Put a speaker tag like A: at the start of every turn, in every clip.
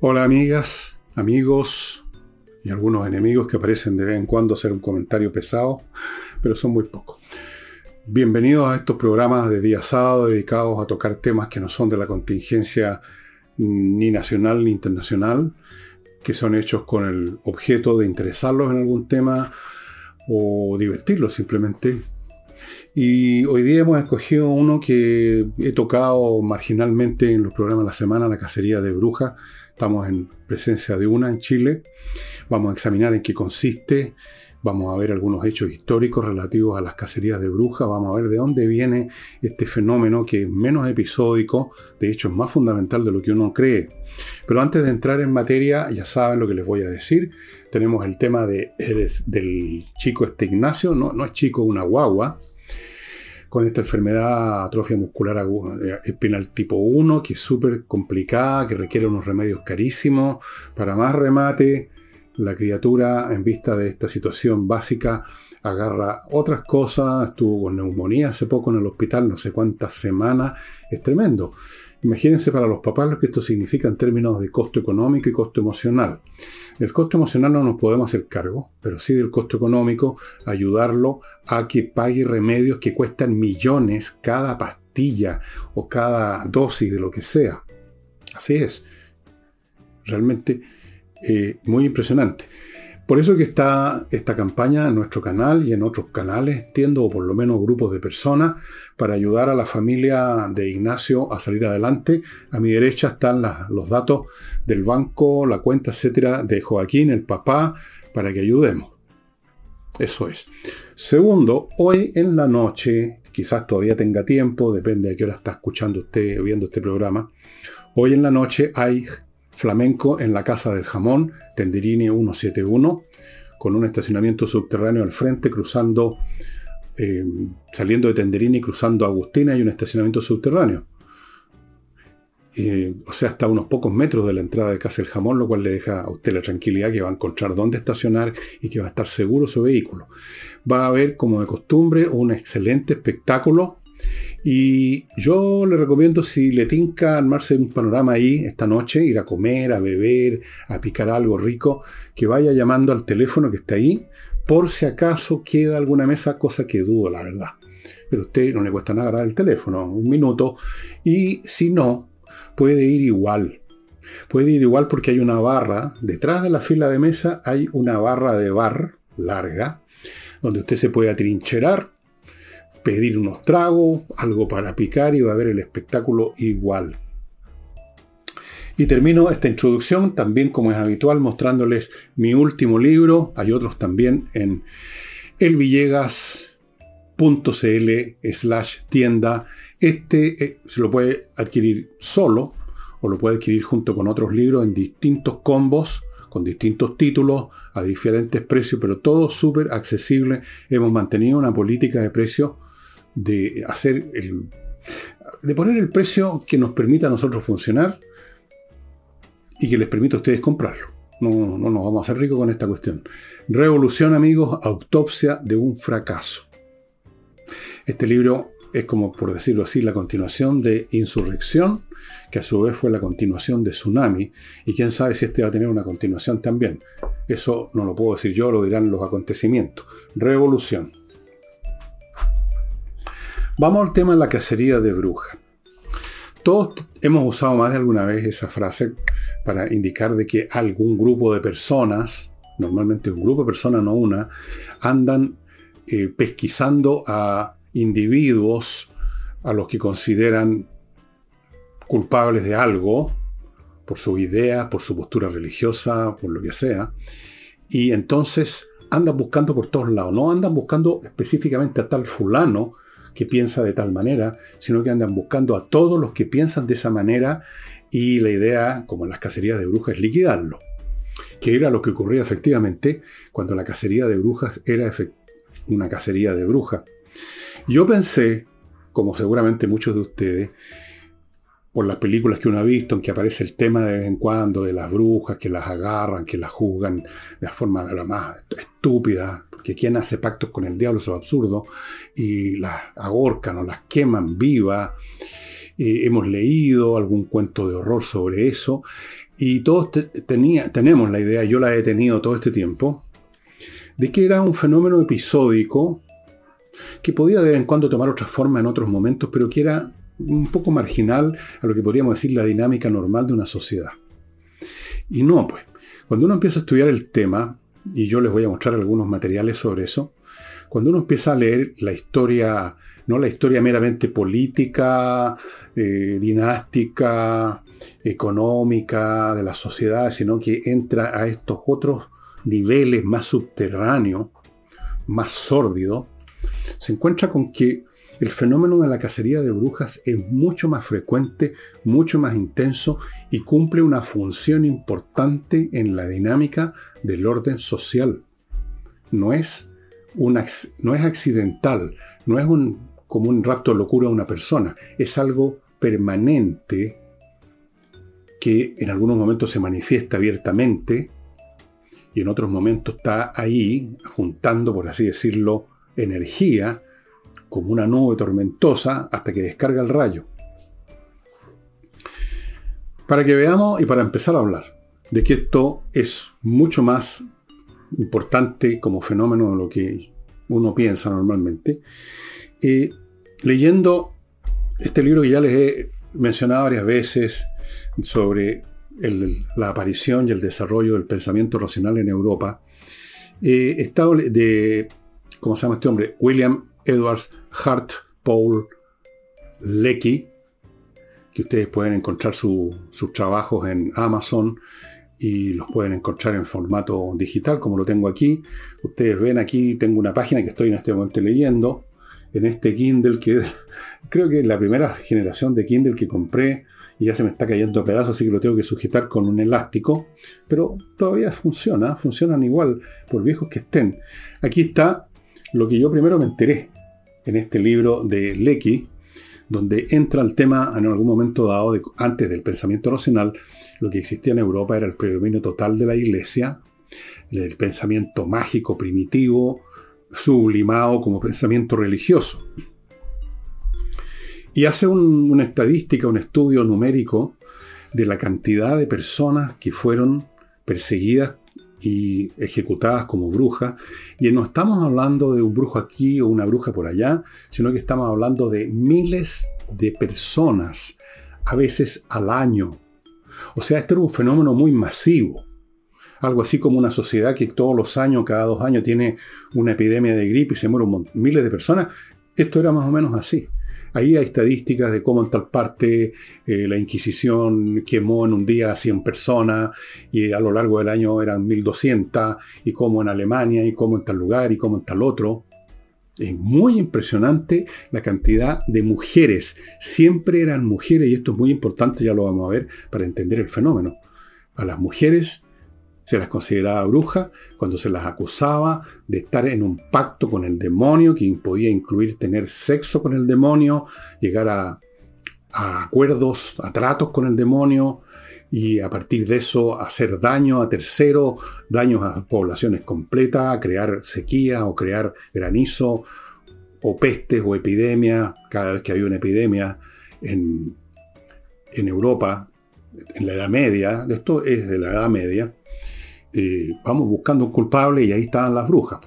A: Hola amigas, amigos y algunos enemigos que aparecen de vez en cuando hacer un comentario pesado, pero son muy pocos. Bienvenidos a estos programas de día sábado dedicados a tocar temas que no son de la contingencia ni nacional ni internacional, que son hechos con el objeto de interesarlos en algún tema o divertirlos simplemente. Y hoy día hemos escogido uno que he tocado marginalmente en los programas de la semana, la cacería de brujas, Estamos en presencia de una en Chile. Vamos a examinar en qué consiste. Vamos a ver algunos hechos históricos relativos a las cacerías de brujas. Vamos a ver de dónde viene este fenómeno que es menos episódico, de hecho es más fundamental de lo que uno cree. Pero antes de entrar en materia, ya saben lo que les voy a decir. Tenemos el tema de, del chico este Ignacio, no, no es chico, una guagua, con esta enfermedad atrofia muscular eh, espinal tipo 1, que es súper complicada, que requiere unos remedios carísimos. Para más remate, la criatura, en vista de esta situación básica, agarra otras cosas, estuvo con neumonía hace poco en el hospital, no sé cuántas semanas, es tremendo. Imagínense para los papás lo que esto significa en términos de costo económico y costo emocional. Del costo emocional no nos podemos hacer cargo, pero sí del costo económico, ayudarlo a que pague remedios que cuestan millones cada pastilla o cada dosis de lo que sea. Así es. Realmente eh, muy impresionante. Por eso que está esta campaña en nuestro canal y en otros canales, tiendo o por lo menos grupos de personas, para ayudar a la familia de Ignacio a salir adelante. A mi derecha están los datos del banco, la cuenta, etcétera, de Joaquín, el papá, para que ayudemos. Eso es. Segundo, hoy en la noche, quizás todavía tenga tiempo, depende de qué hora está escuchando usted o viendo este programa. Hoy en la noche hay flamenco en la Casa del Jamón, Tenderini 171, con un estacionamiento subterráneo al frente, cruzando, eh, saliendo de Tenderini, cruzando Agustina, y un estacionamiento subterráneo. Eh, o sea, hasta unos pocos metros de la entrada de Casa del Jamón, lo cual le deja a usted la tranquilidad que va a encontrar dónde estacionar y que va a estar seguro su vehículo. Va a haber, como de costumbre, un excelente espectáculo y yo le recomiendo, si le tinca armarse un panorama ahí esta noche, ir a comer, a beber, a picar algo rico, que vaya llamando al teléfono que está ahí, por si acaso queda alguna mesa, cosa que dudo, la verdad. Pero a usted no le cuesta nada agarrar el teléfono, un minuto, y si no, puede ir igual. Puede ir igual porque hay una barra, detrás de la fila de mesa hay una barra de bar larga, donde usted se puede atrincherar pedir unos tragos, algo para picar y va a ver el espectáculo igual. Y termino esta introducción también como es habitual mostrándoles mi último libro. Hay otros también en elvillegas.cl slash tienda. Este eh, se lo puede adquirir solo o lo puede adquirir junto con otros libros en distintos combos con distintos títulos a diferentes precios, pero todo súper accesible. Hemos mantenido una política de precios de hacer el, de poner el precio que nos permita a nosotros funcionar y que les permita a ustedes comprarlo. No, no nos vamos a hacer ricos con esta cuestión. Revolución, amigos, autopsia de un fracaso. Este libro es como, por decirlo así, la continuación de Insurrección, que a su vez fue la continuación de Tsunami, y quién sabe si este va a tener una continuación también. Eso no lo puedo decir yo, lo dirán los acontecimientos. Revolución. Vamos al tema de la cacería de brujas. Todos hemos usado más de alguna vez esa frase para indicar de que algún grupo de personas, normalmente un grupo de personas, no una, andan eh, pesquisando a individuos a los que consideran culpables de algo, por su idea, por su postura religiosa, por lo que sea, y entonces andan buscando por todos lados, no andan buscando específicamente a tal fulano, que piensa de tal manera, sino que andan buscando a todos los que piensan de esa manera y la idea, como en las cacerías de brujas, es liquidarlo. Que era lo que ocurría efectivamente cuando la cacería de brujas era una cacería de brujas. Yo pensé, como seguramente muchos de ustedes, por las películas que uno ha visto, en que aparece el tema de vez en cuando de las brujas, que las agarran, que las juzgan de la forma la más estúpida, que quien hace pactos con el diablo, es absurdo, y las agorcan o las queman vivas. Hemos leído algún cuento de horror sobre eso. Y todos tenía, tenemos la idea, yo la he tenido todo este tiempo, de que era un fenómeno episódico que podía de vez en cuando tomar otra forma en otros momentos, pero que era un poco marginal a lo que podríamos decir la dinámica normal de una sociedad. Y no, pues, cuando uno empieza a estudiar el tema, y yo les voy a mostrar algunos materiales sobre eso, cuando uno empieza a leer la historia, no la historia meramente política, eh, dinástica, económica de la sociedad, sino que entra a estos otros niveles más subterráneos, más sórdidos, se encuentra con que el fenómeno de la cacería de brujas es mucho más frecuente, mucho más intenso y cumple una función importante en la dinámica del orden social. No es, no es accidental, no es un, como un rapto locura de una persona, es algo permanente que en algunos momentos se manifiesta abiertamente y en otros momentos está ahí juntando, por así decirlo, energía como una nube tormentosa hasta que descarga el rayo. Para que veamos y para empezar a hablar de que esto es mucho más importante como fenómeno de lo que uno piensa normalmente, eh, leyendo este libro que ya les he mencionado varias veces sobre la aparición y el desarrollo del pensamiento racional en Europa, eh, de, ¿cómo se llama este hombre? William Edwards Hart Paul Lecky, que ustedes pueden encontrar sus trabajos en Amazon y los pueden encontrar en formato digital, como lo tengo aquí. Ustedes ven aquí, tengo una página que estoy en este momento leyendo, en este Kindle, que creo que es la primera generación de Kindle que compré y ya se me está cayendo a pedazos, así que lo tengo que sujetar con un elástico, pero todavía funciona, funcionan igual, por viejos que estén. Aquí está lo que yo primero me enteré en este libro de Lecky, donde entra el tema en algún momento dado, antes del pensamiento racional, lo que existía en Europa era el predominio total de la iglesia, el pensamiento mágico, primitivo, sublimado como pensamiento religioso. Y hace una estadística, un estudio numérico de la cantidad de personas que fueron perseguidas y ejecutadas como brujas. Y no estamos hablando de un brujo aquí o una bruja por allá, sino que estamos hablando de miles de personas, a veces al año. O sea, esto era un fenómeno muy masivo. Algo así como una sociedad que todos los años, cada dos años, tiene una epidemia de gripe y se mueren miles de personas. Esto era más o menos así. Ahí hay estadísticas de cómo en tal parte eh, la Inquisición quemó en un día a 100 personas y a lo largo del año eran 1200 y cómo en Alemania y cómo en tal lugar y cómo en tal otro. Es muy impresionante la cantidad de mujeres. Siempre eran mujeres y esto es muy importante, ya lo vamos a ver, para entender el fenómeno. A las mujeres se las consideraba brujas cuando se las acusaba de estar en un pacto con el demonio, que podía incluir tener sexo con el demonio, llegar a, acuerdos, a tratos con el demonio, y a partir de eso hacer daño a terceros, daños a poblaciones completas, crear sequía o crear granizo o pestes o epidemias, cada vez que había una epidemia en, en Europa, en la Edad Media, esto es de la Edad Media, eh, vamos buscando un culpable y ahí estaban las brujas.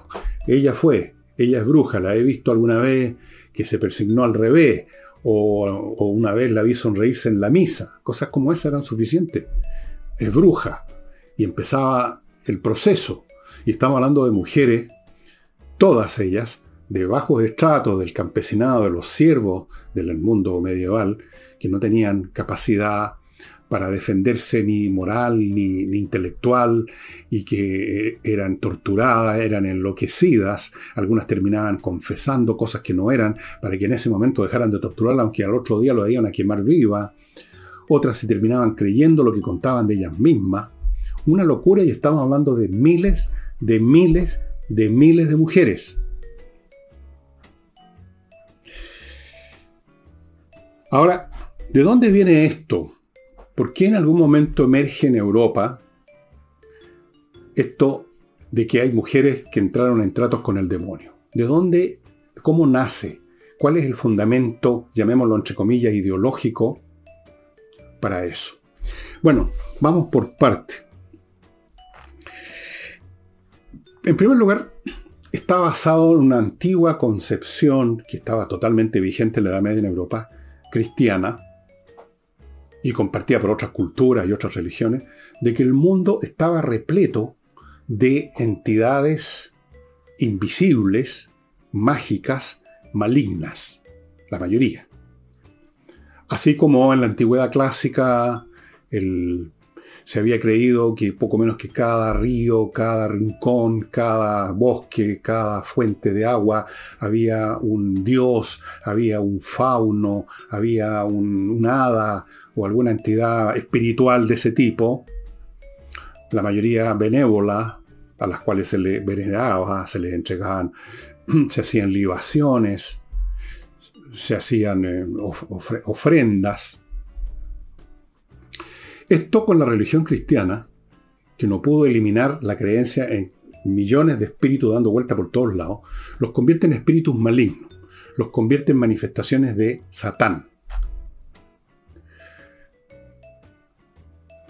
A: Ella fue, ella es bruja, la he visto alguna vez que se persignó al revés, o, o, una vez la vi sonreírse en la misa. Cosas como esas eran suficientes. Es bruja. Y empezaba el proceso. Y estamos hablando de mujeres, todas ellas, de bajos estratos del campesinado, de los siervos del mundo medieval, que no tenían capacidad para defenderse ni moral ni, intelectual y que eran torturadas, eran enloquecidas, algunas terminaban confesando cosas que no eran para que en ese momento dejaran de torturarla, aunque al otro día lo iban a quemar viva, otras se terminaban creyendo lo que contaban de ellas mismas, una locura y estamos hablando de miles, de miles, de miles de mujeres. Ahora, ¿de dónde viene esto? ¿Por qué en algún momento emerge en Europa esto de que hay mujeres que entraron en tratos con el demonio? ¿De dónde, cómo nace? ¿Cuál es el fundamento, llamémoslo entre comillas, ideológico para eso? Bueno, vamos por parte. En primer lugar, está basado en una antigua concepción que estaba totalmente vigente en la Edad Media en Europa, cristiana, y compartida por otras culturas y otras religiones, de que el mundo estaba repleto de entidades invisibles, mágicas, malignas, la mayoría. Así como en la antigüedad clásica se había creído que poco menos que cada río, cada rincón, cada bosque, cada fuente de agua, había un dios, había un fauno, había un, hada o alguna entidad espiritual de ese tipo, la mayoría benévola, a las cuales se le veneraba, se les entregaban, se hacían libaciones, se hacían eh, ofrendas. Esto con la religión cristiana, que no pudo eliminar la creencia en millones de espíritus dando vuelta por todos lados, los convierte en espíritus malignos, los convierte en manifestaciones de Satán.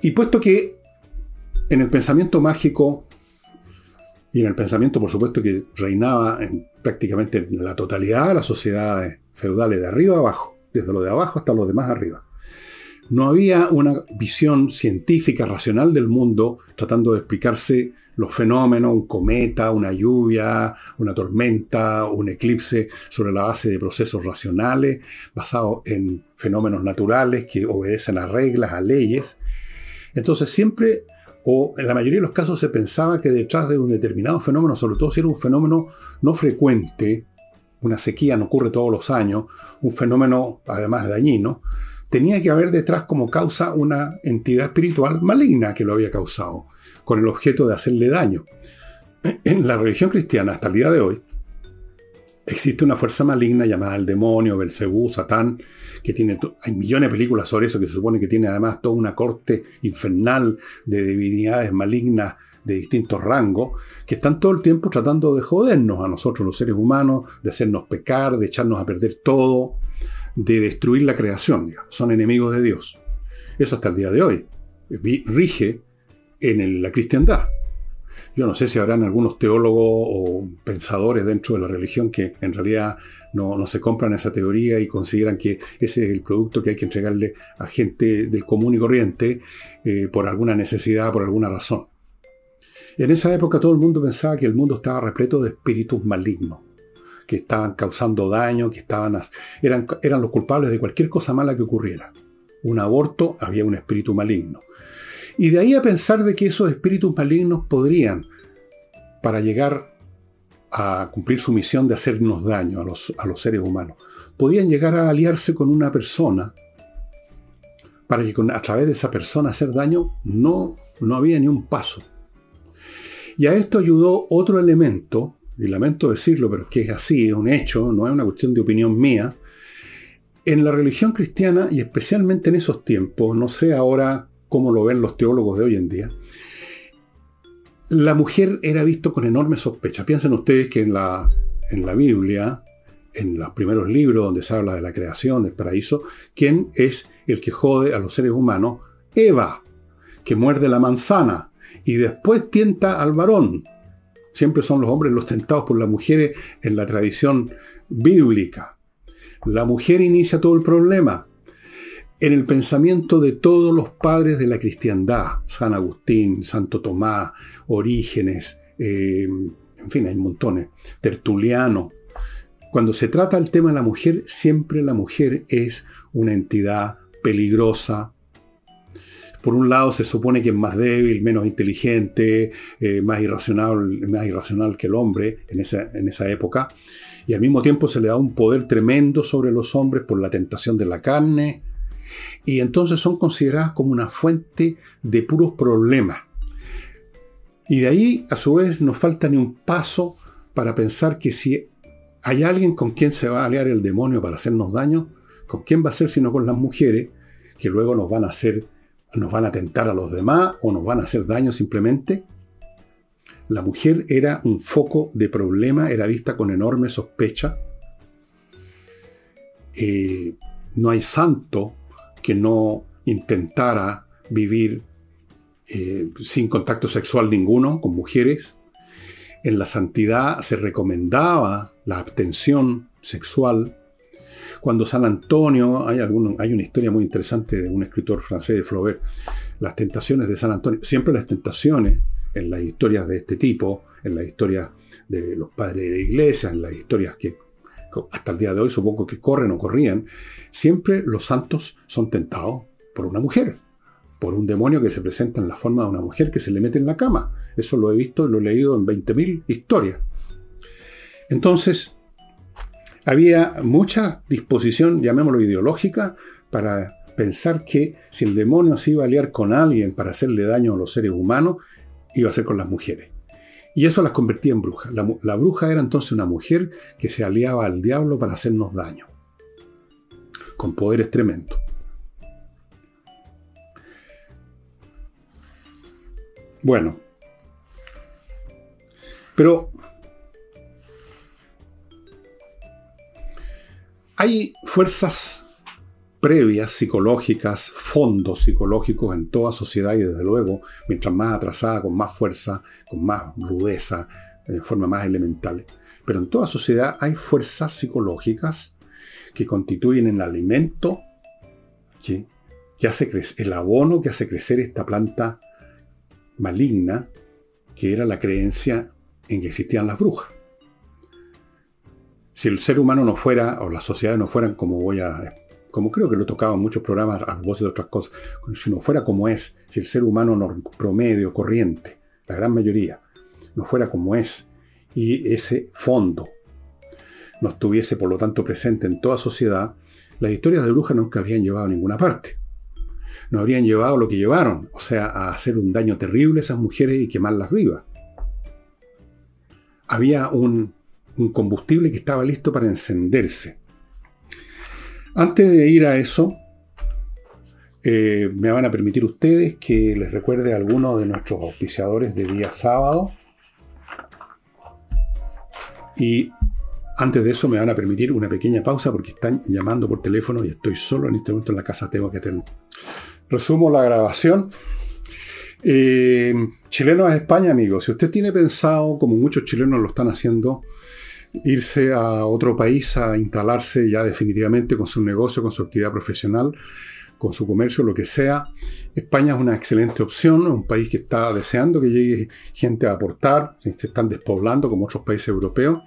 A: Y puesto que en el pensamiento mágico y en el pensamiento, por supuesto, que reinaba en prácticamente la totalidad de las sociedades feudales de arriba a abajo, desde lo de abajo hasta lo de más arriba. No había una visión científica, racional del mundo tratando de explicarse los fenómenos, un cometa, una lluvia, una tormenta, un eclipse, sobre la base de procesos racionales, basados en fenómenos naturales que obedecen a reglas, a leyes. Entonces siempre, o en la mayoría de los casos, se pensaba que detrás de un determinado fenómeno, sobre todo si era un fenómeno no frecuente, una sequía no ocurre todos los años, un fenómeno además dañino, tenía que haber detrás como causa una entidad espiritual maligna que lo había causado, con el objeto de hacerle daño. En la religión cristiana, hasta el día de hoy, existe una fuerza maligna llamada el demonio, Belcebú, Satán, que tiene, hay millones de películas sobre eso, que se supone que tiene además toda una corte infernal de divinidades malignas de distintos rangos, que están todo el tiempo tratando de jodernos a nosotros los seres humanos, de hacernos pecar, de echarnos a perder todo, de destruir la creación. Son enemigos de Dios. Eso hasta el día de hoy. Rige en la cristiandad. Yo no sé si habrán algunos teólogos o pensadores dentro de la religión que en realidad no, se compran esa teoría y consideran que ese es el producto que hay que entregarle a gente del común y corriente eh, por alguna necesidad, por alguna razón. En esa época todo el mundo pensaba que el mundo estaba repleto de espíritus malignos, que estaban causando daño, que estaban, eran, eran los culpables de cualquier cosa mala que ocurriera. Un aborto había un espíritu maligno. Y de ahí a pensar de que esos espíritus malignos podrían, para llegar a cumplir su misión de hacernos daño a los, a los seres humanos, podían llegar a aliarse con una persona para que a través de esa persona hacer daño no, no había ni un paso. Y a esto ayudó otro elemento, y lamento decirlo, pero es que es así, es un hecho, no es una cuestión de opinión mía. En la religión cristiana, y especialmente en esos tiempos, no sé ahora cómo lo ven los teólogos de hoy en día, la mujer era visto con enorme sospecha. Piensen ustedes que en la, en la Biblia, en los primeros libros donde se habla de la creación, del paraíso, ¿quién es el que jode a los seres humanos? Eva, que muerde la manzana y después tienta al varón. Siempre son los hombres los tentados por las mujeres en la tradición bíblica. La mujer inicia todo el problema. En el pensamiento de todos los padres de la cristiandad, San Agustín, Santo Tomás, Orígenes, eh, en fin, hay montones, Tertuliano. Cuando se trata el tema de la mujer, siempre la mujer es una entidad peligrosa, por un lado se supone que es más débil, menos inteligente, eh, más, irracional, más irracional que el hombre en esa, en esa época, y al mismo tiempo se le da un poder tremendo sobre los hombres por la tentación de la carne, y entonces son consideradas como una fuente de puros problemas. Y de ahí, a su vez, nos falta ni un paso para pensar que si hay alguien con quien se va a aliar el demonio para hacernos daño, ¿con quién va a ser sino con las mujeres que luego nos van a hacer nos van a atentar a los demás o nos van a hacer daño simplemente. La mujer era un foco de problema, era vista con enorme sospecha. Eh, no hay santo que no intentara vivir eh, sin contacto sexual ninguno con mujeres. En la santidad se recomendaba la abstención sexual. Cuando San Antonio, hay, hay una historia muy interesante de un escritor francés de Flaubert, las tentaciones de San Antonio, siempre las tentaciones en las historias de este tipo, en las historias de los padres de la iglesia, en las historias que hasta el día de hoy supongo que corren o corrían, siempre los santos son tentados por una mujer, por un demonio que se presenta en la forma de una mujer que se le mete en la cama. Eso lo he visto lo he leído en 20.000 historias. Entonces, había mucha disposición, llamémoslo ideológica, para pensar que si el demonio se iba a aliar con alguien para hacerle daño a los seres humanos, iba a ser con las mujeres. Y eso las convertía en brujas. La, bruja era entonces una mujer que se aliaba al diablo para hacernos daño, con poderes tremendos. Bueno, pero hay fuerzas previas psicológicas, fondos psicológicos en toda sociedad y desde luego, mientras más atrasada, con más fuerza, con más rudeza, de forma más elemental. Pero en toda sociedad hay fuerzas psicológicas que constituyen el alimento que, hace crecer, el abono que hace crecer esta planta maligna, que era la creencia en que existían las brujas. Si el ser humano no fuera, o las sociedades no fueran, como voy a como creo que lo he tocado en muchos programas a voz de otras cosas, si no fuera como es, si el ser humano promedio, corriente, la gran mayoría, no fuera como es, y ese fondo no estuviese por lo tanto presente en toda sociedad, las historias de brujas nunca habrían llevado a ninguna parte. No habrían llevado lo que llevaron, o sea, a hacer un daño terrible a esas mujeres y quemarlas vivas. Había un, un combustible que estaba listo para encenderse antes de ir a eso, eh, me van a permitir ustedes que les recuerde a algunos de nuestros auspiciadores de día sábado. Y antes de eso me van a permitir una pequeña pausa porque están llamando por teléfono y estoy solo en este momento en la casa, tengo que atender. Resumo la grabación. Eh, chilenos a España, amigos. Si usted tiene pensado, como muchos chilenos lo están haciendo, irse a otro país a instalarse ya definitivamente con su negocio, con su actividad profesional, con su comercio, lo que sea. España es una excelente opción, un país que está deseando que llegue gente a aportar, se están despoblando como otros países europeos.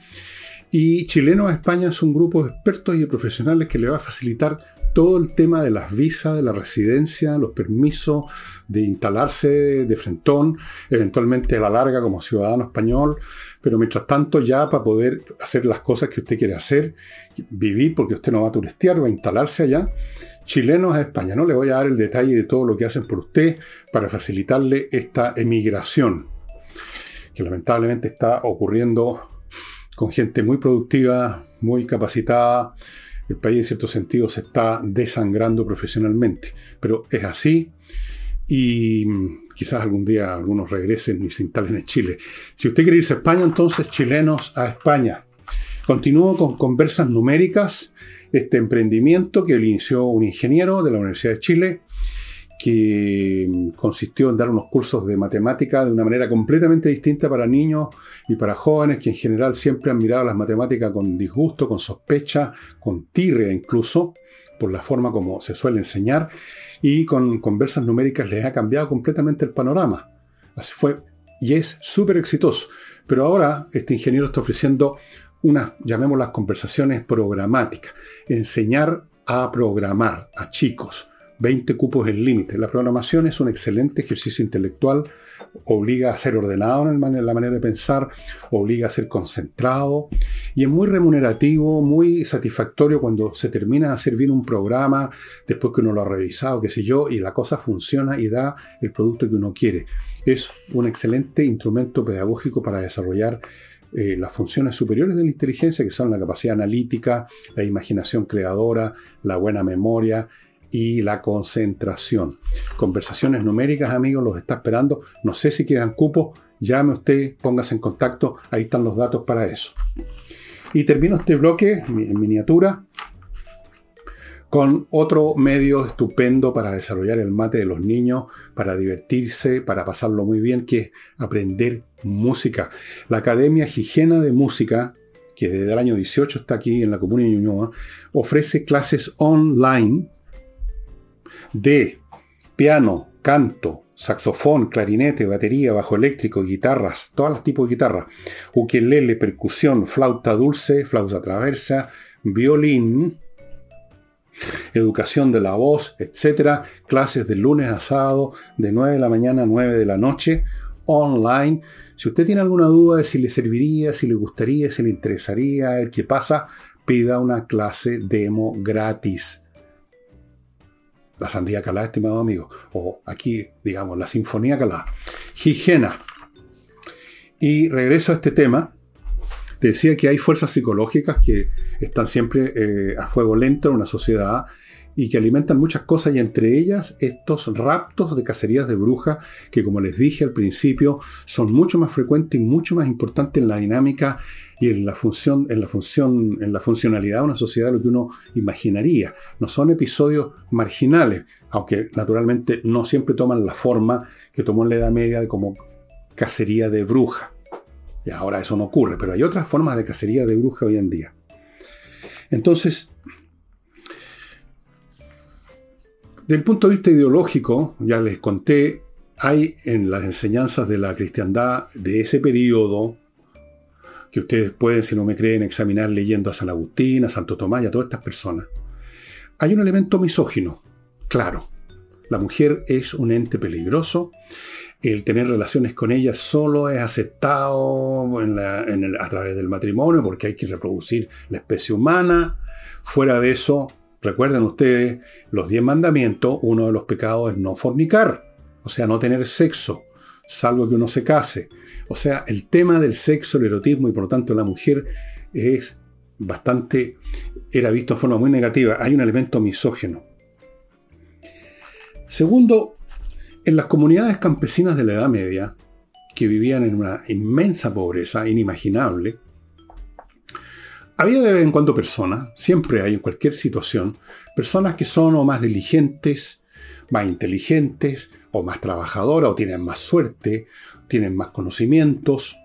A: Y Chilenos a España es un grupo de expertos y de profesionales que le va a facilitar todo el tema de las visas, de la residencia, los permisos de instalarse de frentón, eventualmente a la larga como ciudadano español, pero mientras tanto ya para poder hacer las cosas que usted quiere hacer, vivir, porque usted no va a turistear, va a instalarse allá, chilenos a España. No le voy a dar el detalle de todo lo que hacen por usted para facilitarle esta emigración, que lamentablemente está ocurriendo con gente muy productiva, muy capacitada, el país en cierto sentido se está desangrando profesionalmente. Pero es así y quizás algún día algunos regresen y se instalen en Chile. Si usted quiere irse a España, entonces chilenos a España. Continúo con conversas numéricas, este emprendimiento que inició un ingeniero de la Universidad de Chile que consistió en dar unos cursos de matemática de una manera completamente distinta para niños y para jóvenes que en general siempre han mirado las matemáticas con disgusto, con sospecha, con tirria incluso, por la forma como se suele enseñar, y con conversas numéricas les ha cambiado completamente el panorama. Así fue, y es súper exitoso. Pero ahora este ingeniero está ofreciendo unas, llamémoslas conversaciones programáticas, enseñar a programar a chicos 20 cupos el límite. La programación es un excelente ejercicio intelectual, obliga a ser ordenado en la manera de pensar, obliga a ser concentrado y es muy remunerativo, muy satisfactorio cuando se termina de hacer bien un programa, después que uno lo ha revisado, qué sé yo, y la cosa funciona y da el producto que uno quiere. Es un excelente instrumento pedagógico para desarrollar eh, las funciones superiores de la inteligencia, que son la capacidad analítica, la imaginación creadora, la buena memoria, y la concentración. Conversaciones numéricas, amigos, los está esperando. No sé si quedan cupos. Llame usted, póngase en contacto. Ahí están los datos para eso. Y termino este bloque en miniatura con otro medio estupendo para desarrollar el mate de los niños, para divertirse, para pasarlo muy bien, que es aprender música. La Academia Higiena de Música, que desde el año 18 está aquí en la Comuna de Ñuñoa, ofrece clases online de piano, canto, saxofón, clarinete, batería, bajo eléctrico, guitarras, todos los tipos de guitarras, ukelele, percusión, flauta dulce, flauta traversa, violín, educación de la voz, etc. Clases de lunes a sábado, de 9 de la mañana a 9 de la noche, online. Si usted tiene alguna duda de si le serviría, si le gustaría, si le interesaría, el que pasa, pida una clase demo gratis. La sandía calá, estimado amigo. O aquí, digamos, la sinfonía calá. Higiena. Y regreso a este tema. Te decía que hay fuerzas psicológicas que están siempre eh, a fuego lento en una sociedad y que alimentan muchas cosas y entre ellas estos raptos de cacerías de brujas que como les dije al principio son mucho más frecuentes y mucho más importantes en la dinámica y en la función en la función en la funcionalidad de una sociedad de lo que uno imaginaría. No son episodios marginales aunque naturalmente no siempre toman la forma que tomó en la Edad Media de como cacería de bruja. Y ahora eso no ocurre pero hay otras formas de cacería de bruja hoy en día. Entonces Del punto de vista ideológico, ya les conté, hay en las enseñanzas de la cristiandad de ese periodo, que ustedes pueden, si no me creen, examinar leyendo a San Agustín, a Santo Tomás y a todas estas personas, hay un elemento misógino, claro. La mujer es un ente peligroso, el tener relaciones con ella solo es aceptado a través del matrimonio porque hay que reproducir la especie humana. Fuera de eso, Recuerden ustedes, los diez mandamientos, uno de los pecados es no fornicar, o sea, no tener sexo, salvo que uno se case. O sea, el tema del sexo, el erotismo y por lo tanto la mujer es bastante, era visto de forma muy negativa. Hay un elemento misógeno. Segundo, en las comunidades campesinas de la Edad Media, que vivían en una inmensa pobreza inimaginable, había de vez en cuando personas, siempre hay en cualquier situación, personas que son o más diligentes, más inteligentes, o más trabajadoras, o tienen más suerte, tienen más conocimientos,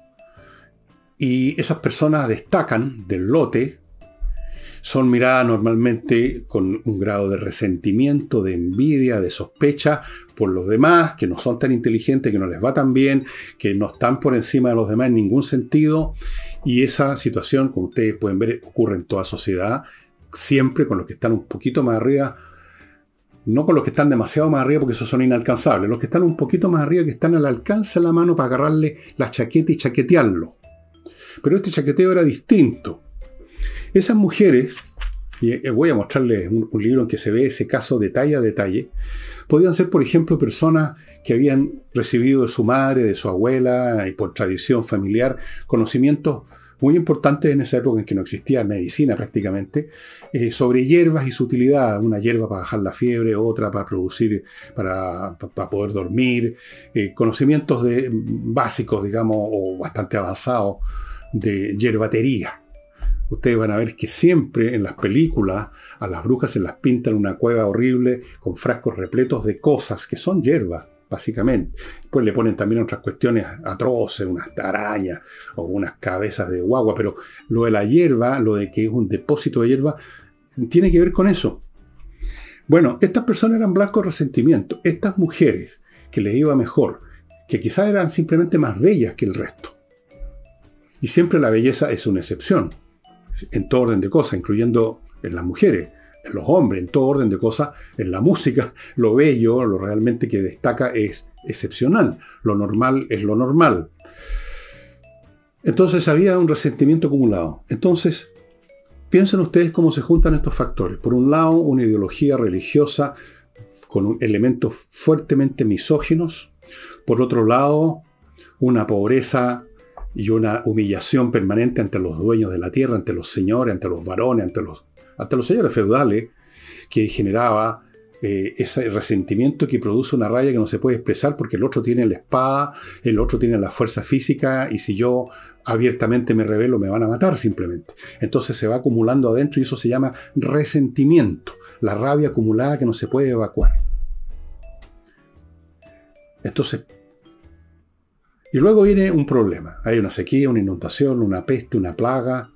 A: y esas personas destacan del lote, son miradas normalmente con un grado de resentimiento, de envidia, de sospecha por los demás, que no son tan inteligentes, que no les va tan bien, que no están por encima de los demás en ningún sentido, y esa situación, como ustedes pueden ver, ocurre en toda sociedad, siempre con los que están un poquito más arriba, no con los que están demasiado más arriba porque esos son inalcanzables, los que están un poquito más arriba que están al alcance de la mano para agarrarle la chaqueta y chaquetearlo. Pero este chaqueteo era distinto. Esas mujeres, y eh, voy a mostrarles un, libro en que se ve ese caso detalle a detalle, podían ser, por ejemplo, personas que habían recibido de su madre, de su abuela y por tradición familiar conocimientos muy importantes en esa época en que no existía medicina prácticamente, eh, sobre hierbas y su utilidad. Una hierba para bajar la fiebre, otra para producir, para, poder dormir, eh, conocimientos de, básicos, digamos, o bastante avanzados de hierbatería. Ustedes van a ver que siempre en las películas a las brujas se las pintan una cueva horrible con frascos repletos de cosas que son hierbas básicamente. Después le ponen también otras cuestiones atroces, unas arañas o unas cabezas de guagua, pero lo de la hierba, lo de que es un depósito de hierba, tiene que ver con eso. Bueno, estas personas eran blancos resentimiento. Estas mujeres que les iba mejor, que quizás eran simplemente más bellas que el resto. Y siempre la belleza es una excepción, en todo orden de cosas, incluyendo en las mujeres en los hombres, en todo orden de cosas, en la música, lo bello, lo realmente que destaca es excepcional. Lo normal es lo normal. Entonces había un resentimiento acumulado. Entonces, piensen ustedes cómo se juntan estos factores. Por un lado, una ideología religiosa con elementos fuertemente misóginos. Por otro lado, una pobreza y una humillación permanente ante los dueños de la tierra, ante los señores, ante los varones, ante los hasta los señores feudales, que generaba eh, ese resentimiento que produce una raya que no se puede expresar porque el otro tiene la espada, el otro tiene la fuerza física y si yo abiertamente me revelo, me van a matar simplemente. Entonces se va acumulando adentro y eso se llama resentimiento, la rabia acumulada que no se puede evacuar. Entonces, y luego viene un problema. Hay una sequía, una inundación, una peste, una plaga,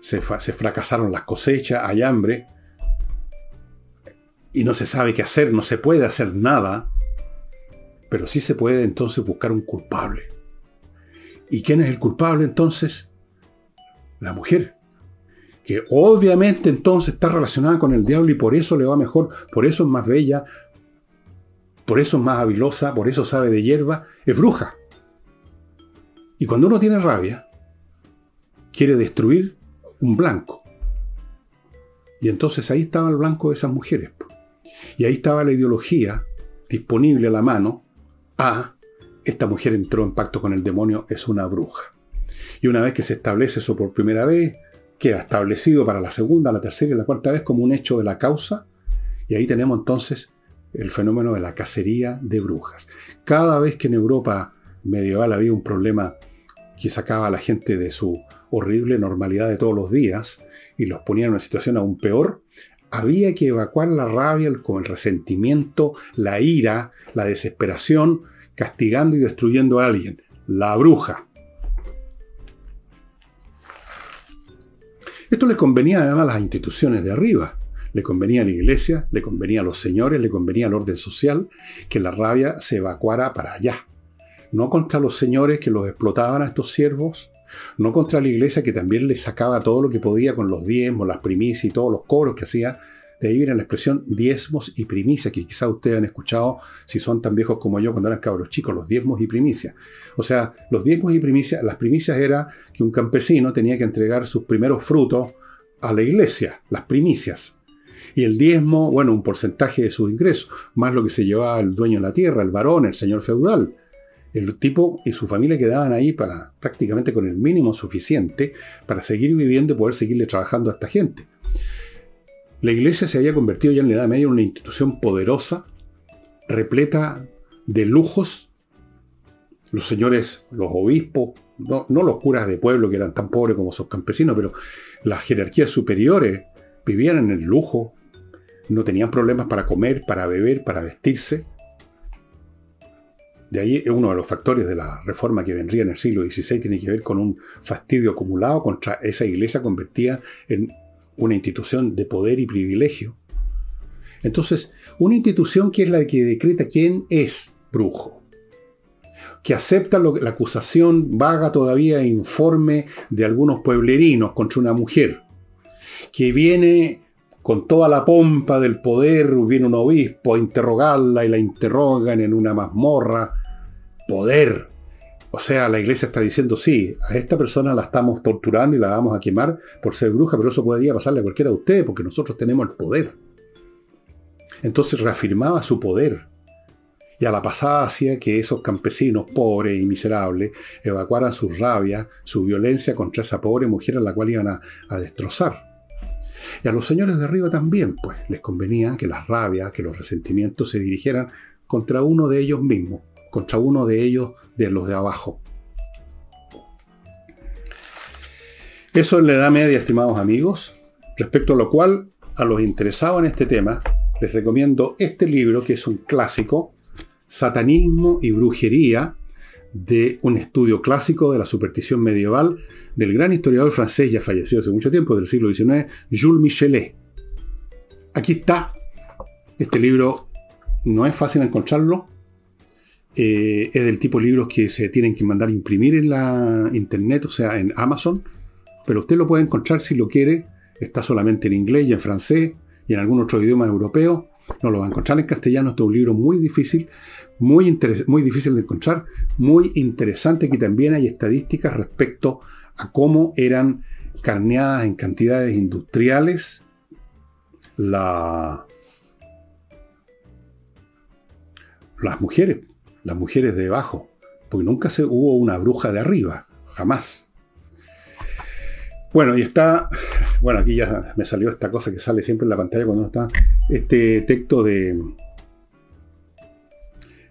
A: se, fracasaron las cosechas, hay hambre, y no se sabe qué hacer, no se puede hacer nada, pero sí se puede entonces buscar un culpable. ¿Y quién es el culpable entonces? La mujer. Que obviamente entonces está relacionada con el diablo y por eso le va mejor, por eso es más bella, por eso es más habilosa, por eso sabe de hierba, es bruja. Y cuando uno tiene rabia, quiere destruir un blanco. Y entonces ahí estaba el blanco de esas mujeres. Y ahí estaba la ideología disponible a la mano. A, esta mujer entró en pacto con el demonio, es una bruja. Y una vez que se establece eso por primera vez, queda establecido para la segunda, la tercera y la cuarta vez como un hecho de la causa. Y ahí tenemos entonces el fenómeno de la cacería de brujas. Cada vez que en Europa medieval había un problema que sacaba a la gente de su horrible normalidad de todos los días y los ponía en una situación aún peor, había que evacuar la rabia, el, el resentimiento, la ira, la desesperación, castigando y destruyendo a alguien. La bruja. Esto le convenía además a las instituciones de arriba. Le convenía a la iglesia, le convenía a los señores, le convenía al orden social que la rabia se evacuara para allá. No contra los señores que los explotaban a estos siervos, no contra la iglesia que también le sacaba todo lo que podía con los diezmos, las primicias y todos los cobros que hacía. De ahí viene la expresión diezmos y primicias, que quizá ustedes han escuchado si son tan viejos como yo cuando eran cabros chicos, los diezmos y primicias. O sea, los diezmos y primicias, las primicias era que un campesino tenía que entregar sus primeros frutos a la iglesia, las primicias. Y el diezmo, bueno, un porcentaje de sus ingresos, más lo que se llevaba el dueño de la tierra, el varón, el señor feudal. El tipo y su familia quedaban ahí para prácticamente con el mínimo suficiente para seguir viviendo y poder seguirle trabajando a esta gente. La iglesia se había convertido ya en la Edad Media en una institución poderosa, repleta de lujos. Los señores, los obispos, no, no los curas de pueblo que eran tan pobres como sus campesinos, pero las jerarquías superiores vivían en el lujo, no tenían problemas para comer, para beber, para vestirse. De ahí uno de los factores de la reforma que vendría en el siglo XVI tiene que ver con un fastidio acumulado contra esa iglesia convertida en una institución de poder y privilegio. Entonces, una institución que es la que decreta quién es brujo, que acepta la acusación vaga todavía e informe de algunos pueblerinos contra una mujer, que viene con toda la pompa del poder, viene un obispo a interrogarla y la interrogan en una mazmorra poder. O sea, la iglesia está diciendo, sí, a esta persona la estamos torturando y la vamos a quemar por ser bruja, pero eso podría pasarle a cualquiera de ustedes porque nosotros tenemos el poder. Entonces reafirmaba su poder. Y a la pasada hacía que esos campesinos pobres y miserables evacuaran su rabia, su violencia contra esa pobre mujer a la cual iban a, a destrozar. Y a los señores de arriba también, pues, les convenía que las rabias, que los resentimientos se dirigieran contra uno de ellos mismos contra uno de ellos de los de abajo. Eso es la Edad Media, estimados amigos, respecto a lo cual a los interesados en este tema les recomiendo este libro que es un clásico, Satanismo y Brujería, de un estudio clásico de la superstición medieval del gran historiador francés ya fallecido hace mucho tiempo, del siglo XIX, Jules Michelet. Aquí está. Este libro no es fácil encontrarlo, eh, es del tipo de libros que se tienen que mandar a imprimir en la internet, o sea, en Amazon, pero usted lo puede encontrar si lo quiere, está solamente en inglés y en francés y en algún otro idioma europeo, no lo va a encontrar en castellano, este es un libro muy difícil, muy, muy difícil de encontrar, muy interesante que también hay estadísticas respecto a cómo eran carneadas en cantidades industriales la, las mujeres las mujeres de abajo, porque nunca se, hubo una bruja de arriba, jamás. Bueno, y está, bueno, aquí ya me salió esta cosa que sale siempre en la pantalla cuando está, este texto de,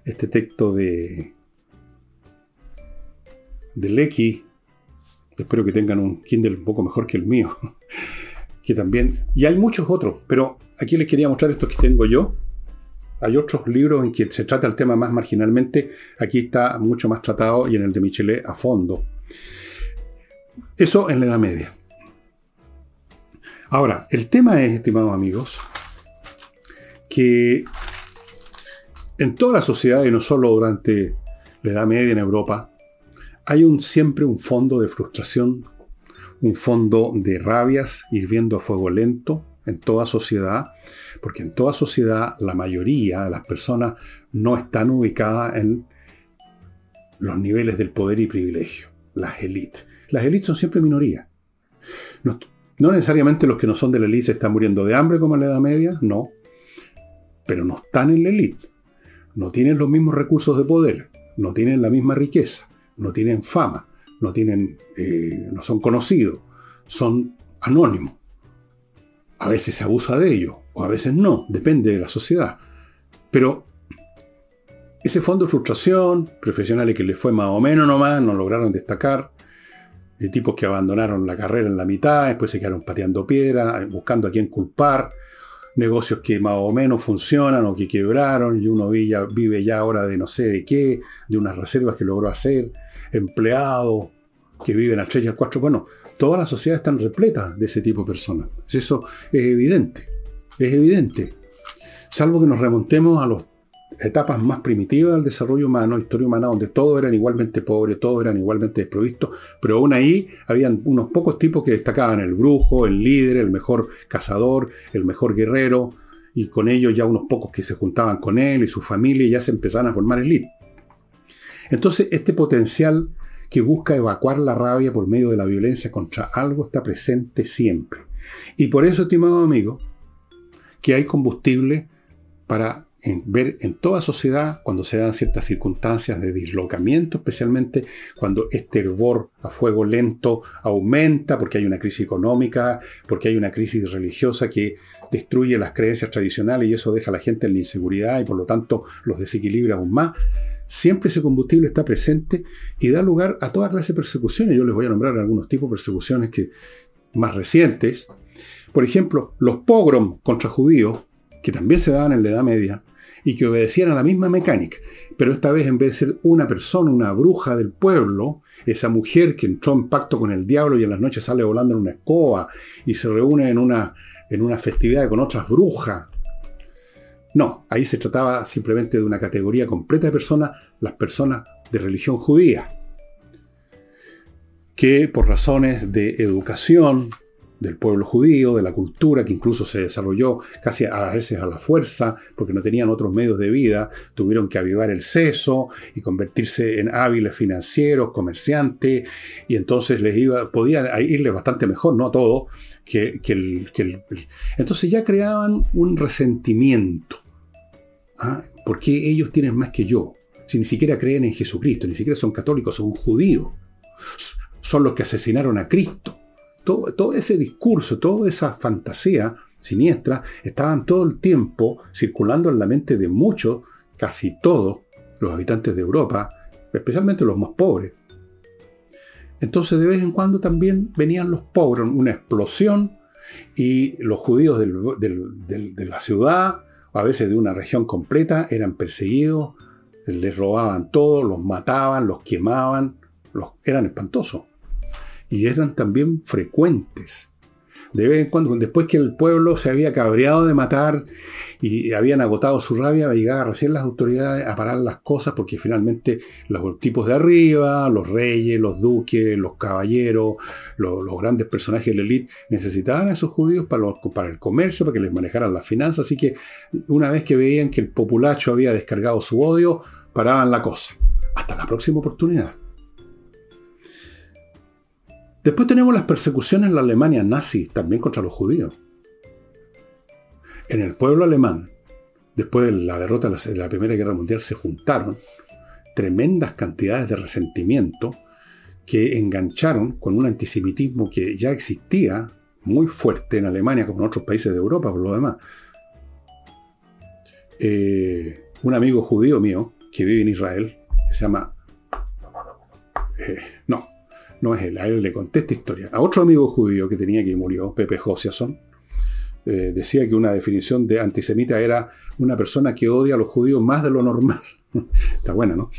A: este texto de, de Lecky, espero que tengan un Kindle un poco mejor que el mío, que también, y hay muchos otros, pero aquí les quería mostrar estos que tengo yo. Hay otros libros en que se trata el tema más marginalmente, aquí está mucho más tratado y en el de Michelet a fondo. Eso en la Edad Media. Ahora, el tema es, estimados amigos, que en toda la sociedad y no solo durante la Edad Media en Europa, hay un, siempre un fondo de frustración, un fondo de rabias hirviendo a fuego lento en toda sociedad, porque en toda sociedad la mayoría de las personas no están ubicadas en los niveles del poder y privilegio, las élites. Las élites son siempre minorías. No, necesariamente los que no son de la élite están muriendo de hambre como en la Edad Media, no, pero no están en la élite. No tienen los mismos recursos de poder, no tienen la misma riqueza, no tienen fama, no, tienen, eh, no son conocidos, son anónimos. A veces se abusa de ellos, o a veces no, depende de la sociedad. Pero ese fondo de frustración, profesionales que les fue más o menos nomás, no lograron destacar, de tipos que abandonaron la carrera en la mitad, después se quedaron pateando piedra, buscando a quién culpar, negocios que más o menos funcionan o que quebraron y uno vive ya ahora de no sé de qué, de unas reservas que logró hacer, empleados que viven al 3 y al 4. Bueno, todas las sociedades están repletas de ese tipo de personas. Eso es evidente, es evidente. Salvo que nos remontemos a las etapas más primitivas del desarrollo humano, historia humana, donde todos eran igualmente pobres, todos eran igualmente desprovistos, pero aún ahí habían unos pocos tipos que destacaban, el brujo, el líder, el mejor cazador, el mejor guerrero, y con ellos ya unos pocos que se juntaban con él y su familia y ya se empezaban a formar el líder. Entonces, este potencial que busca evacuar la rabia por medio de la violencia contra algo está presente siempre. Y por eso, estimado amigo, que hay combustible para ver en toda sociedad cuando se dan ciertas circunstancias de dislocamiento, especialmente cuando este hervor a fuego lento aumenta porque hay una crisis económica, porque hay una crisis religiosa que destruye las creencias tradicionales y eso deja a la gente en la inseguridad y por lo tanto los desequilibra aún más siempre ese combustible está presente y da lugar a toda clase de persecuciones. Yo les voy a nombrar algunos tipos de persecuciones que, más recientes. Por ejemplo, los pogroms contra judíos, que también se daban en la Edad Media y que obedecían a la misma mecánica. Pero esta vez, en vez de ser una persona, una bruja del pueblo, esa mujer que entró en pacto con el diablo y en las noches sale volando en una escoba y se reúne en una, en una festividad con otras brujas no, ahí se trataba simplemente de una categoría completa de personas, las personas de religión judía, que por razones de educación del pueblo judío, de la cultura, que incluso se desarrolló casi a veces a la fuerza, porque no tenían otros medios de vida, tuvieron que avivar el seso y convertirse en hábiles financieros, comerciantes, y entonces les iba, podía irles bastante mejor, no a todo, que, Entonces ya creaban un resentimiento. ¿ah? ¿Por qué ellos tienen más que yo? Si ni siquiera creen en Jesucristo, ni siquiera son católicos, son judíos. Son los que asesinaron a Cristo. Todo, todo ese discurso, toda esa fantasía siniestra, estaban todo el tiempo circulando en la mente de muchos, casi todos, los habitantes de Europa, especialmente los más pobres. Entonces de vez en cuando también venían los pobres, una explosión, y los judíos de la ciudad, a veces de una región completa, eran perseguidos, les robaban todo, los mataban, los quemaban, los, eran espantosos. Y eran también frecuentes de vez en cuando, después que el pueblo se había cabreado de matar y habían agotado su rabia, llegaban recién las autoridades a parar las cosas porque finalmente los tipos de arriba, los reyes, los duques, los caballeros, los, grandes personajes de la élite necesitaban a esos judíos para, para el comercio, para que les manejaran las finanzas. Así que una vez que veían que el populacho había descargado su odio, paraban la cosa. Hasta la próxima oportunidad. Después tenemos las persecuciones en la Alemania nazi, también contra los judíos. En el pueblo alemán, después de la derrota de la Primera Guerra Mundial, se juntaron tremendas cantidades de resentimiento que engancharon con un antisemitismo que ya existía muy fuerte en Alemania como en otros países de Europa, por lo demás. Eh, un amigo judío mío que vive en Israel, que se llama... Eh, no, no es él, a él le conté esta historia. A otro amigo judío que tenía que murió, Pepe Josiason, eh, decía que una definición de antisemita era una persona que odia a los judíos más de lo normal. Está buena, ¿no?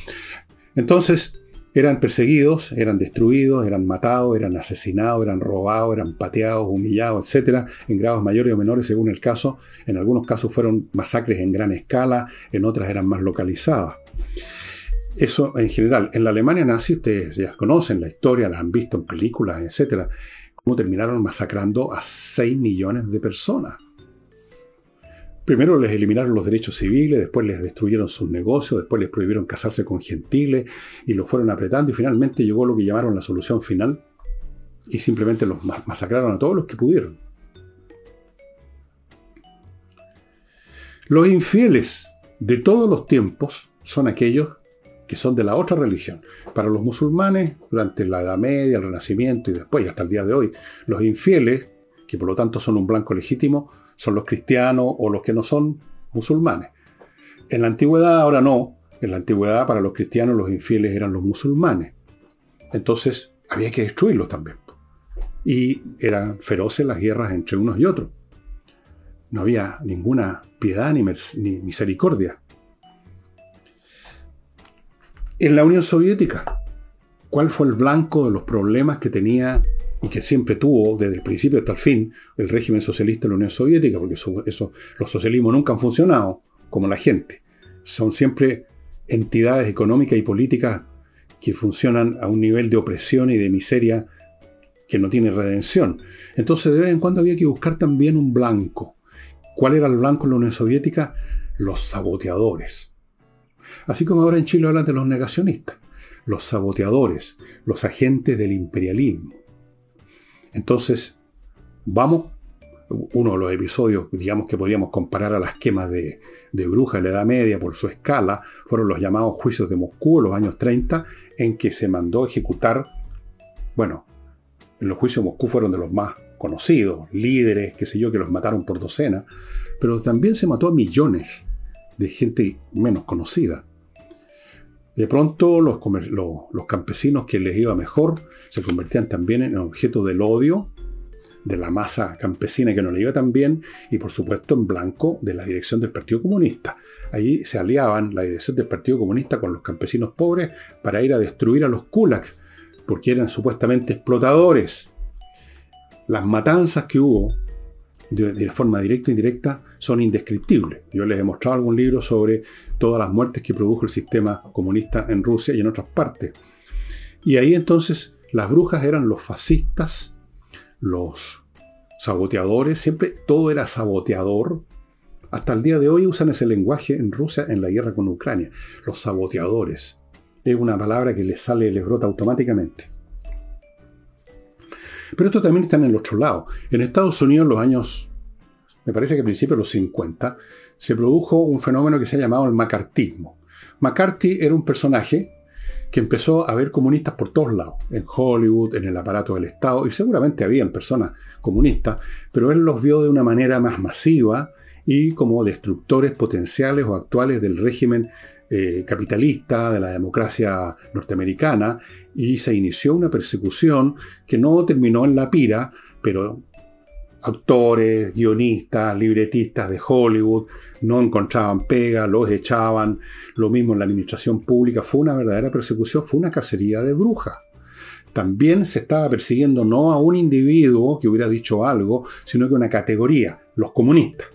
A: Entonces, eran perseguidos, eran destruidos, eran matados, eran asesinados, eran robados, eran pateados, humillados, etc., en grados mayores o menores según el caso. En algunos casos fueron masacres en gran escala, en otras eran más localizadas. Eso en general. En la Alemania nazi, ustedes ya conocen la historia, la han visto en películas, etc., cómo terminaron masacrando a 6 millones de personas. Primero les eliminaron los derechos civiles, después les destruyeron sus negocios, después les prohibieron casarse con gentiles y los fueron apretando y finalmente llegó lo que llamaron la solución final y simplemente los masacraron a todos los que pudieron. Los infieles de todos los tiempos son aquellos que son de la otra religión. Para los musulmanes, durante la Edad Media, el Renacimiento y después, hasta el día de hoy, los infieles, que por lo tanto son un blanco legítimo, son los cristianos o los que no son musulmanes. En la antigüedad, ahora no, en la antigüedad para los cristianos los infieles eran los musulmanes. Entonces había que destruirlos también. Y eran feroces las guerras entre unos y otros. No había ninguna piedad ni, misericordia. En la Unión Soviética, ¿cuál fue el blanco de los problemas que tenía y que siempre tuvo desde el principio hasta el fin el régimen socialista de la Unión Soviética? Porque eso, los socialismos nunca han funcionado como la gente. Son siempre entidades económicas y políticas que funcionan a un nivel de opresión y de miseria que no tiene redención. Entonces de vez en cuando había que buscar también un blanco. ¿Cuál era el blanco en la Unión Soviética? Los saboteadores. Así como ahora en Chile hablan de los negacionistas, los saboteadores, los agentes del imperialismo. Entonces, vamos, uno de los episodios, digamos que podríamos comparar a las quemas de, de brujas en la Edad Media por su escala, fueron los llamados juicios de Moscú en los años 30, en que se mandó ejecutar, bueno, en los juicios de Moscú fueron de los más conocidos, líderes, qué sé yo, que los mataron por docenas, pero también se mató a millones de gente menos conocida. De pronto los, campesinos que les iba mejor se convertían también en objeto del odio de la masa campesina que no le iba tan bien y por supuesto en blanco de la dirección del Partido Comunista. Allí se aliaban la dirección del Partido Comunista con los campesinos pobres para ir a destruir a los kulaks, porque eran supuestamente explotadores. Las matanzas que hubo de, forma directa e indirecta son indescriptibles. Yo les he mostrado algún libro sobre todas las muertes que produjo el sistema comunista en Rusia y en otras partes. Y ahí entonces las brujas eran los fascistas, los saboteadores, siempre todo era saboteador. Hasta el día de hoy usan ese lenguaje en Rusia en la guerra con Ucrania, los saboteadores. Es una palabra que les sale, les brota automáticamente. Pero esto también está en el otro lado. En Estados Unidos, en los años, me parece que a principios de los 50, se produjo un fenómeno que se ha llamado el macartismo. McCarthy era un personaje que empezó a ver comunistas por todos lados, en Hollywood, en el aparato del Estado, y seguramente habían personas comunistas, pero él los vio de una manera más masiva y como destructores potenciales o actuales del régimen eh, capitalista, de la democracia norteamericana, y se inició una persecución que no terminó en la pira, pero actores, guionistas, libretistas de Hollywood no encontraban pega, los echaban, lo mismo en la administración pública, fue una verdadera persecución, fue una cacería de brujas. También se estaba persiguiendo no a un individuo que hubiera dicho algo, sino que una categoría, los comunistas.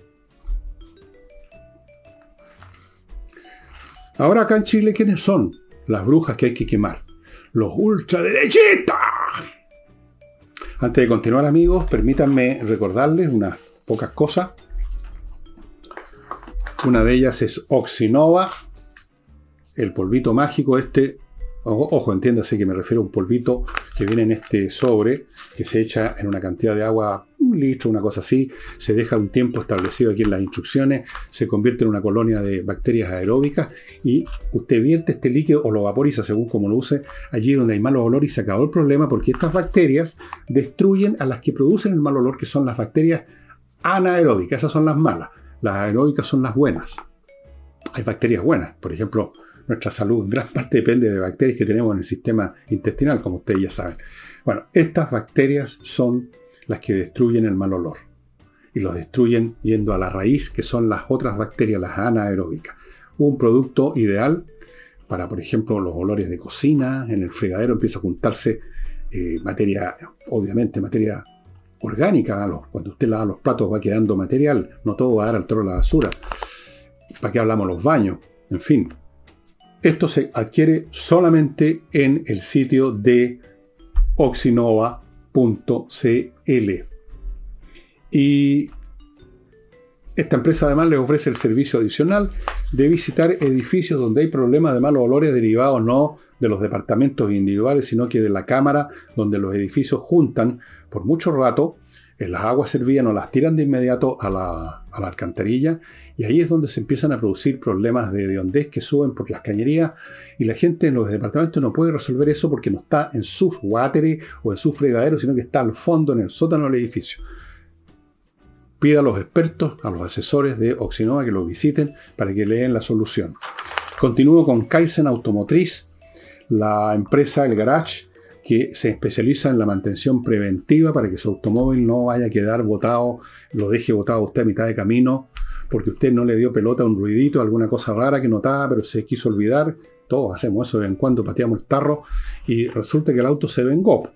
A: Ahora acá en Chile, ¿quiénes son las brujas que hay que quemar? Los ultraderechistas. Antes de continuar, amigos, permítanme recordarles unas pocas cosas. Una de ellas es Oxinova, el polvito mágico este Ojo, entiéndase que me refiero a un polvito que viene en este sobre, que se echa en una cantidad de agua, litro, una cosa así, se deja un tiempo establecido aquí en las instrucciones, se convierte en una colonia de bacterias aeróbicas y usted vierte este líquido o lo vaporiza según como lo use allí donde hay mal olor y se acabó el problema porque estas bacterias destruyen a las que producen el mal olor, que son las bacterias anaeróbicas, esas son las malas, las aeróbicas son las buenas. Hay bacterias buenas, por ejemplo, nuestra salud en gran parte depende de bacterias que tenemos en el sistema intestinal, como ustedes ya saben. Bueno, estas bacterias son las que destruyen el mal olor. Y lo destruyen yendo a la raíz, que son las otras bacterias, las anaeróbicas. Un producto ideal para, por ejemplo, los olores de cocina, en el fregadero empieza a juntarse eh, materia, obviamente materia orgánica. Cuando usted lava los platos va quedando material, no todo va a dar al toro la basura. ¿Para qué hablamos los baños? En fin, esto se adquiere solamente en el sitio de oxinova.cl. Y esta empresa además le ofrece el servicio adicional de visitar edificios donde hay problemas de malos olores derivados no de los departamentos individuales, sino que de la cámara donde los edificios juntan por mucho rato en las aguas servidas, o las tiran de inmediato a la, alcantarilla y ahí es donde se empiezan a producir problemas de hediondez que suben por las cañerías y la gente en los departamentos no puede resolver eso porque no está en sus watery o en su fregadero, sino que está al fondo en el sótano del edificio. Pida a los expertos, a los asesores de Oxinova que lo visiten para que leen la solución. Continúo con Kaizen Automotriz, la empresa El Garage, que se especializa en la mantención preventiva para que su automóvil no vaya a quedar botado, lo deje botado usted a mitad de camino, porque usted no le dio pelota a un ruidito, alguna cosa rara que notaba, pero se quiso olvidar. Todos hacemos eso de vez en cuando, pateamos el tarro y resulta que el auto se vengó.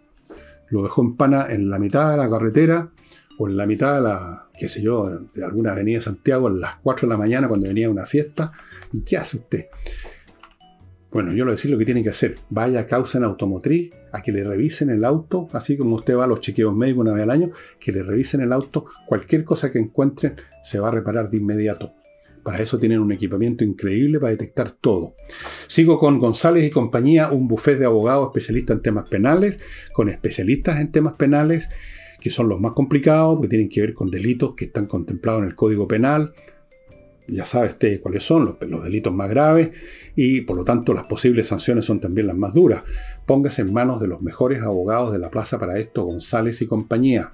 A: Lo dejó en pana en la mitad de la carretera o en la mitad de la, qué sé yo, de alguna avenida de Santiago a las 4 de la mañana cuando venía una fiesta. ¿Y qué hace usted? Bueno, yo le voy a decir lo que tiene que hacer. Vaya a causa en automotriz, a que le revisen el auto, así como usted va a los chequeos médicos una vez al año, que le revisen el auto. Cualquier cosa que encuentren se va a reparar de inmediato. Para eso tienen un equipamiento increíble para detectar todo. Sigo con González y compañía, un buffet de abogados especialistas en temas penales, con especialistas en temas penales, que son los más complicados, porque tienen que ver con delitos que están contemplados en el Código Penal, ya sabe usted cuáles son los, delitos más graves y por lo tanto las posibles sanciones son también las más duras. Póngase en manos de los mejores abogados de la plaza para esto, González y compañía.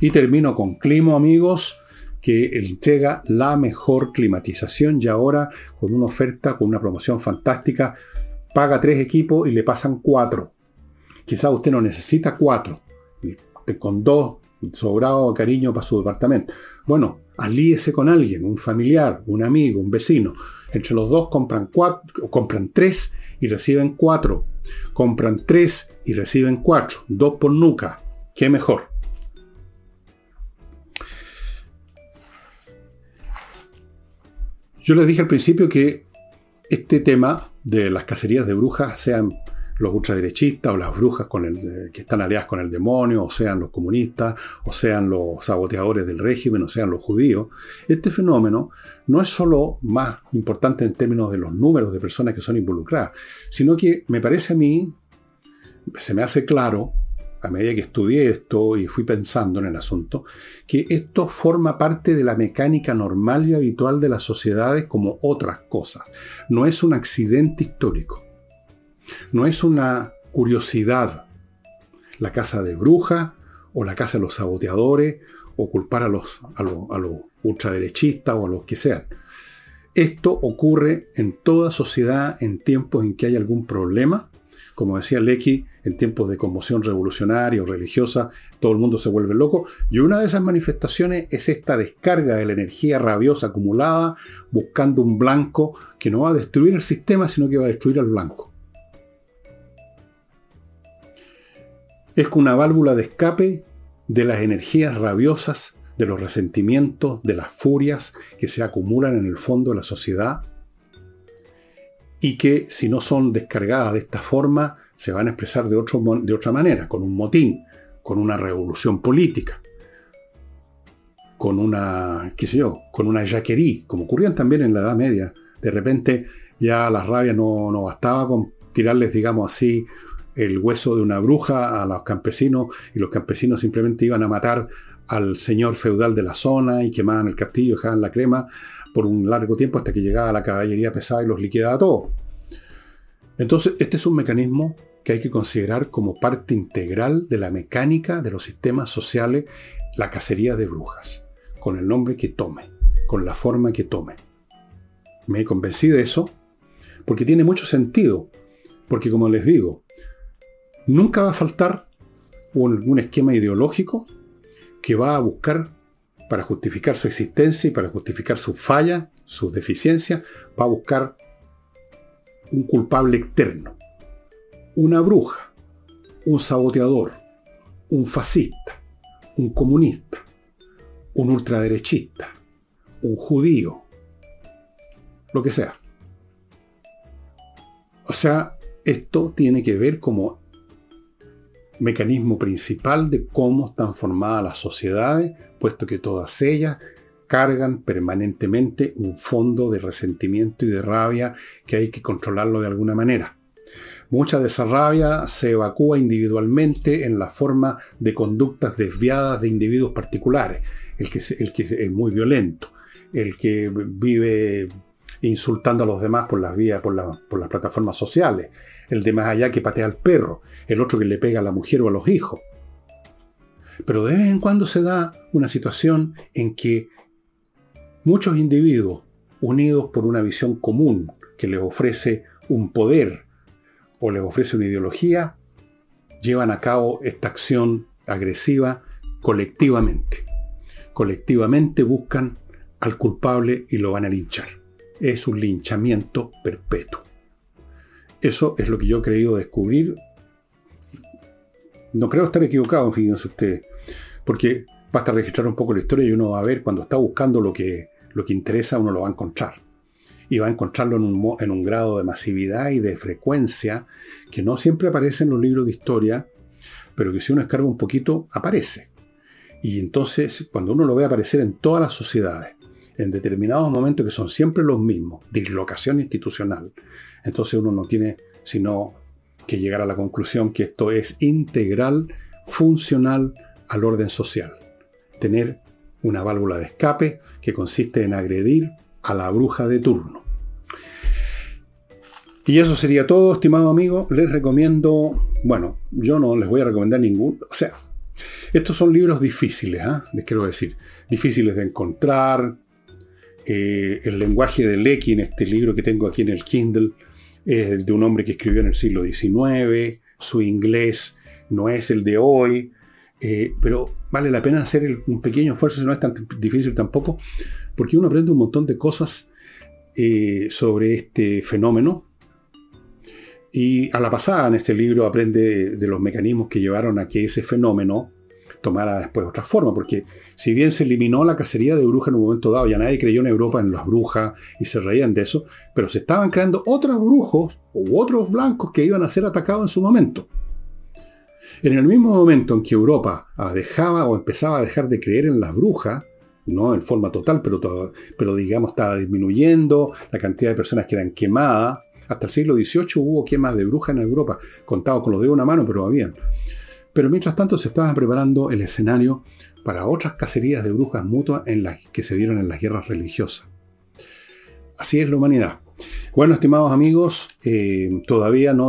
A: Y termino con Climo, amigos, que entrega la mejor climatización y ahora con una oferta, con una promoción fantástica, paga tres equipos y le pasan cuatro. Quizá usted no necesita cuatro, con dos sobrado cariño para su departamento. Bueno, alíese con alguien, un familiar, un amigo, un vecino. Entre los dos compran, cuatro, compran tres y reciben cuatro. Compran tres y reciben cuatro. Dos por nuca. ¿Qué mejor? Yo les dije al principio que este tema de las cacerías de brujas sean los ultraderechistas o las brujas con el, eh, que están aliadas con el demonio, o sean los comunistas, o sean los saboteadores del régimen, o sean los judíos, este fenómeno no es solo más importante en términos de los números de personas que son involucradas, sino que me parece a mí, se me hace claro, a medida que estudié esto y fui pensando en el asunto, que esto forma parte de la mecánica normal y habitual de las sociedades como otras cosas. No es un accidente histórico. No es una curiosidad la casa de bruja o la casa de los saboteadores o culpar a los, a los, ultraderechistas o a los que sean. Esto ocurre en toda sociedad en tiempos en que hay algún problema. Como decía Lecky, en tiempos de conmoción revolucionaria o religiosa, todo el mundo se vuelve loco. Y una de esas manifestaciones es esta descarga de la energía rabiosa acumulada, buscando un blanco que no va a destruir el sistema, sino que va a destruir al blanco. Es una válvula de escape de las energías rabiosas, de los resentimientos, de las furias que se acumulan en el fondo de la sociedad y que si no son descargadas de esta forma se van a expresar de, de otra manera, con un motín, con una revolución política, con una, qué sé yo, con una yaquerí, como ocurrían también en la Edad Media. De repente ya la rabia no, no bastaba con tirarles, digamos así, el hueso de una bruja a los campesinos y los campesinos simplemente iban a matar al señor feudal de la zona y quemaban el castillo, dejaban la crema por un largo tiempo hasta que llegaba la caballería pesada y los liquidaba todos. Entonces, este es un mecanismo que hay que considerar como parte integral de la mecánica de los sistemas sociales, la cacería de brujas, con el nombre que tome, con la forma que tome. Me convencí de eso porque tiene mucho sentido. Porque como les digo, nunca va a faltar un esquema ideológico que va a buscar para justificar su existencia y para justificar sus fallas, sus deficiencias, va a buscar un culpable externo, una bruja, un saboteador, un fascista, un comunista, un ultraderechista, un judío, lo que sea. O sea, esto tiene que ver como mecanismo principal de cómo están formadas las sociedades, puesto que todas ellas cargan permanentemente un fondo de resentimiento y de rabia que hay que controlarlo de alguna manera. Mucha de esa rabia se evacúa individualmente en la forma de conductas desviadas de individuos particulares. El que, el que es muy violento, el que vive insultando a los demás por las vías, por, las plataformas sociales, el de más allá que patea al perro, el otro que le pega a la mujer o a los hijos. Pero de vez en cuando se da una situación en que muchos individuos, unidos por una visión común que les ofrece un poder o les ofrece una ideología, llevan a cabo esta acción agresiva colectivamente. Colectivamente buscan al culpable y lo van a linchar. Es un linchamiento perpetuo. Eso es lo que yo he creído descubrir. No creo estar equivocado, fíjense ustedes, porque basta registrar un poco la historia y uno va a ver cuando está buscando lo que, lo que interesa, uno lo va a encontrar. Y va a encontrarlo en un, en un grado de masividad y de frecuencia que no siempre aparece en los libros de historia, pero que si uno escarga un poquito, aparece. Y entonces, cuando uno lo ve aparecer en todas las sociedades, en determinados momentos que son siempre los mismos, dislocación institucional, entonces uno no tiene sino que llegar a la conclusión que esto es integral, funcional al orden social. Tener una válvula de escape que consiste en agredir a la bruja de turno. Y eso sería todo, estimado amigo. Les recomiendo, bueno, yo no les voy a recomendar ningún, o sea, estos son libros difíciles, ¿eh? les quiero decir, difíciles de encontrar. Eh, el lenguaje de Lecky en este libro que tengo aquí en el Kindle es de un hombre que escribió en el siglo XIX, su inglés no es el de hoy, eh, pero vale la pena hacer un pequeño esfuerzo, si no es tan difícil tampoco, porque uno aprende un montón de cosas eh, sobre este fenómeno. Y a la pasada en este libro aprende de los mecanismos que llevaron a que ese fenómeno tomara después otra forma, porque si bien se eliminó la cacería de brujas en un momento dado, ya nadie creyó en Europa en las brujas y se reían de eso, pero se estaban creando otros brujos u otros blancos que iban a ser atacados en su momento. En el mismo momento en que Europa dejaba o empezaba a dejar de creer en las brujas, no en forma total, pero, pero digamos estaba disminuyendo la cantidad de personas que eran quemadas, hasta el siglo XVIII hubo quemas de brujas en Europa, contados con los de una mano, pero habían. Pero mientras tanto se estaba preparando el escenario para otras cacerías de brujas mutuas en las que se dieron en las guerras religiosas. Así es la humanidad. Bueno, estimados amigos, eh, todavía no